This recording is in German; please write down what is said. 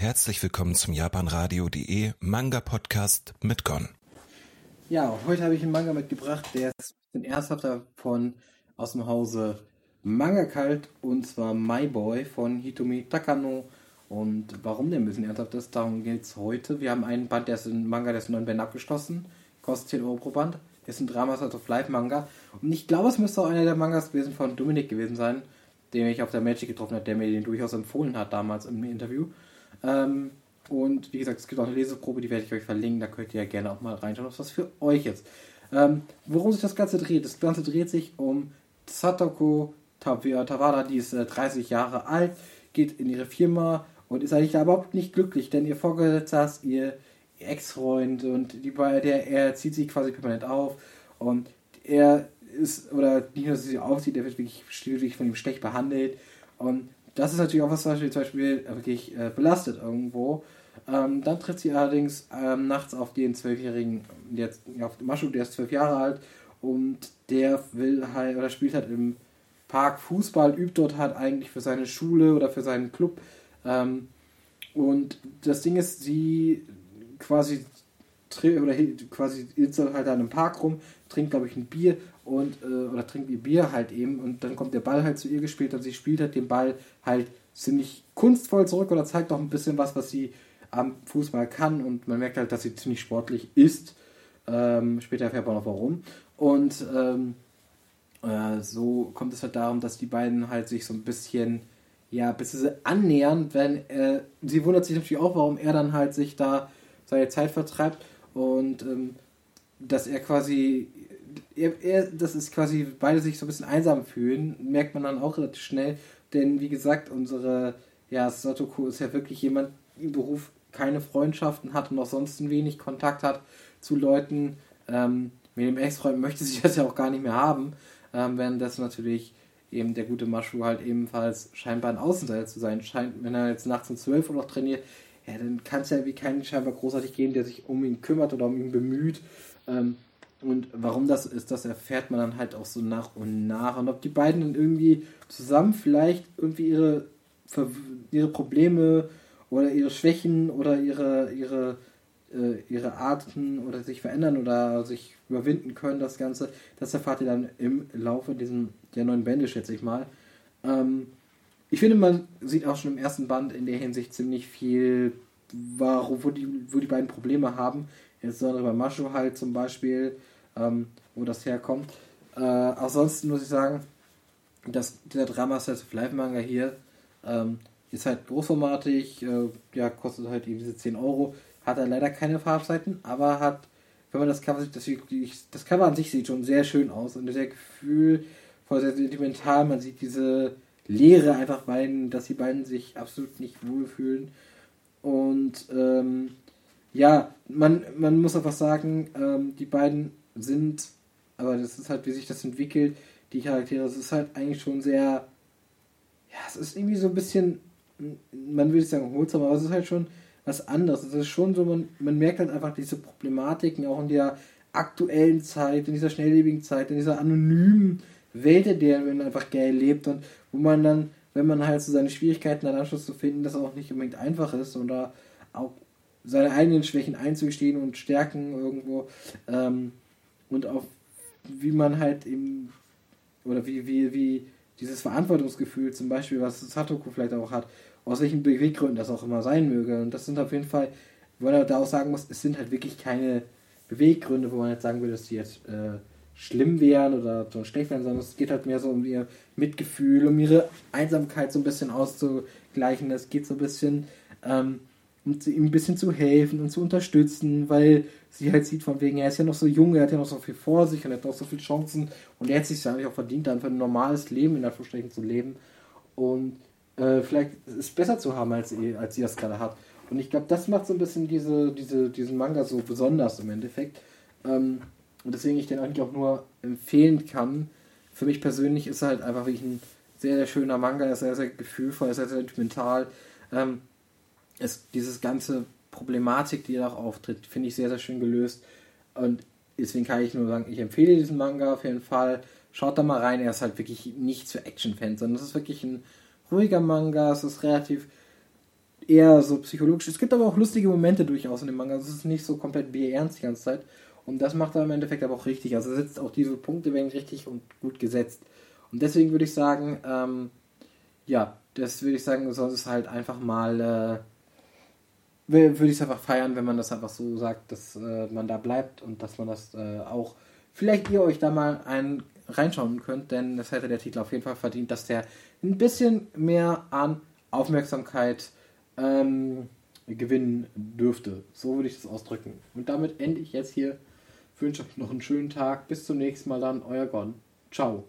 Herzlich willkommen zum japanradio.de Manga Podcast mit Gon. Ja, heute habe ich einen Manga mitgebracht, der ist ein ernsthafter von aus dem Hause Manga Kalt und zwar My Boy von Hitomi Takano. Und warum der ein bisschen ernsthaft ist, darum geht es heute. Wir haben einen Band, der ist in Manga, der ist in neun Bänden abgeschlossen, kostet 10 Euro pro Band. Ist ein Drama Sort of Life Manga. Und ich glaube, es müsste auch einer der Mangas gewesen von Dominik gewesen sein, den ich auf der Magic getroffen habe, der mir den durchaus empfohlen hat damals im Interview. Ähm, und wie gesagt, es gibt auch eine Leseprobe, die werde ich euch verlinken. Da könnt ihr ja gerne auch mal reinschauen, ob das für euch ist. Ähm, worum sich das Ganze dreht? Das Ganze dreht sich um Satoko Tawada, die ist äh, 30 Jahre alt, geht in ihre Firma und ist eigentlich überhaupt nicht glücklich, denn ihr Vorgesetzter ist ihr Ex-Freund und die, der, er zieht sich quasi permanent auf und er ist, oder nicht nur, dass sie aufzieht, er wird wirklich, wirklich von ihm schlecht behandelt und das ist natürlich auch was, was zum Beispiel wirklich äh, belastet irgendwo. Ähm, dann trifft sie allerdings ähm, nachts auf den zwölfjährigen, jetzt auf Maschu, der ist zwölf Jahre alt und der will halt oder spielt halt im Park Fußball, übt dort halt eigentlich für seine Schule oder für seinen Club. Ähm, und das Ding ist, sie quasi oder quasi ist halt da im Park rum, trinkt glaube ich ein Bier und äh, oder trinkt ihr Bier halt eben und dann kommt der Ball halt zu ihr gespielt und sie spielt halt den Ball halt ziemlich kunstvoll zurück oder zeigt auch ein bisschen was, was sie am Fußball kann und man merkt halt, dass sie ziemlich sportlich ist. Ähm, später erfährt man auch warum. Und ähm, äh, so kommt es halt darum, dass die beiden halt sich so ein bisschen, ja, bis sie annähern, wenn äh, sie wundert sich natürlich auch, warum er dann halt sich da seine Zeit vertreibt und ähm, dass er quasi er, er, das ist quasi, beide sich so ein bisschen einsam fühlen, merkt man dann auch relativ schnell, denn wie gesagt, unsere, ja, Sotoko ist ja wirklich jemand im Beruf keine Freundschaften hat und auch sonst wenig Kontakt hat zu Leuten. Ähm, mit dem Ex-Freund möchte sich das ja auch gar nicht mehr haben, ähm, während das natürlich eben der gute Maschu halt ebenfalls scheinbar ein Außenseiter zu sein scheint. Wenn er jetzt nachts um 12 Uhr noch trainiert, ja, dann kann es ja wie keinen scheinbar großartig geben, der sich um ihn kümmert oder um ihn bemüht. Ähm, und warum das ist, das erfährt man dann halt auch so nach und nach. Und ob die beiden dann irgendwie zusammen vielleicht irgendwie ihre, ihre Probleme oder ihre Schwächen oder ihre, ihre, äh, ihre Arten oder sich verändern oder sich überwinden können, das Ganze, das erfahrt ihr dann im Laufe diesen, der neuen Bände, schätze ich mal. Ähm, ich finde, man sieht auch schon im ersten Band in der Hinsicht ziemlich viel, wo die, wo die beiden Probleme haben. Insbesondere bei Mascho halt zum Beispiel, ähm, wo das herkommt. Äh, ansonsten muss ich sagen, dass dieser Drama-Set of Live Manga hier ähm, ist halt großformatig, äh, ja, kostet halt eben diese 10 Euro, hat er leider keine Farbseiten, aber hat, wenn man das Cover sieht, das, das Cover an sich sieht schon sehr schön aus und sehr gefühlvoll, sehr sentimental. Man sieht diese Leere einfach beiden, dass die beiden sich absolut nicht wohlfühlen. Und ähm, ja, man, man muss einfach sagen, ähm, die beiden sind, aber das ist halt, wie sich das entwickelt, die Charaktere, das ist halt eigentlich schon sehr, ja, es ist irgendwie so ein bisschen, man würde sagen, holsam, aber es ist halt schon was anderes. Es ist schon so, man, man merkt halt einfach diese Problematiken auch in der aktuellen Zeit, in dieser schnelllebigen Zeit, in dieser anonymen In der einfach geil lebt und wo man dann, wenn man halt so seine Schwierigkeiten dann Anschluss zu finden, das auch nicht unbedingt einfach ist oder auch seine eigenen Schwächen einzugestehen und Stärken irgendwo. Ähm, und auch wie man halt eben, oder wie, wie, wie dieses Verantwortungsgefühl zum Beispiel, was Satoku vielleicht auch hat, aus welchen Beweggründen das auch immer sein möge. Und das sind auf jeden Fall, wo man da auch sagen muss, es sind halt wirklich keine Beweggründe, wo man jetzt sagen würde, dass die jetzt äh, schlimm wären oder so schlecht wären, sondern es geht halt mehr so um ihr Mitgefühl, um ihre Einsamkeit so ein bisschen auszugleichen. Es geht so ein bisschen ähm, um ihm ein bisschen zu helfen und zu unterstützen, weil sie halt sieht, von wegen, er ist ja noch so jung, er hat ja noch so viel vor sich und er hat noch so viele Chancen und er hat sich eigentlich auch verdient, einfach ein normales Leben in Anführungsstrichen zu leben und äh, vielleicht ist es besser zu haben, als sie, als sie das gerade hat. Und ich glaube, das macht so ein bisschen diese, diese, diesen Manga so besonders im Endeffekt. Ähm, und deswegen ich den eigentlich auch nur empfehlen kann. Für mich persönlich ist er halt einfach wirklich ein sehr, sehr schöner Manga, er ist sehr, sehr gefühlvoll, er ist sehr, sehr sentimental. Ähm, es, dieses ganze Problematik, die da auch auftritt, finde ich sehr, sehr schön gelöst. Und deswegen kann ich nur sagen, ich empfehle diesen Manga auf jeden Fall. Schaut da mal rein, er ist halt wirklich nichts für Action-Fans, sondern es ist wirklich ein ruhiger Manga, es ist relativ eher so psychologisch. Es gibt aber auch lustige Momente durchaus in dem Manga. Es ist nicht so komplett bierernst die ganze Zeit. Und das macht er im Endeffekt aber auch richtig. Also setzt auch diese Punkte werden richtig und gut gesetzt. Und deswegen würde ich sagen, ähm, ja, das würde ich sagen, sonst ist halt einfach mal, äh, würde ich es einfach feiern, wenn man das einfach so sagt, dass äh, man da bleibt und dass man das äh, auch, vielleicht ihr euch da mal ein reinschauen könnt, denn das hätte der Titel auf jeden Fall verdient, dass der ein bisschen mehr an Aufmerksamkeit ähm, gewinnen dürfte. So würde ich das ausdrücken. Und damit ende ich jetzt hier. Ich wünsche euch noch einen schönen Tag. Bis zum nächsten Mal dann. Euer Gon. Ciao.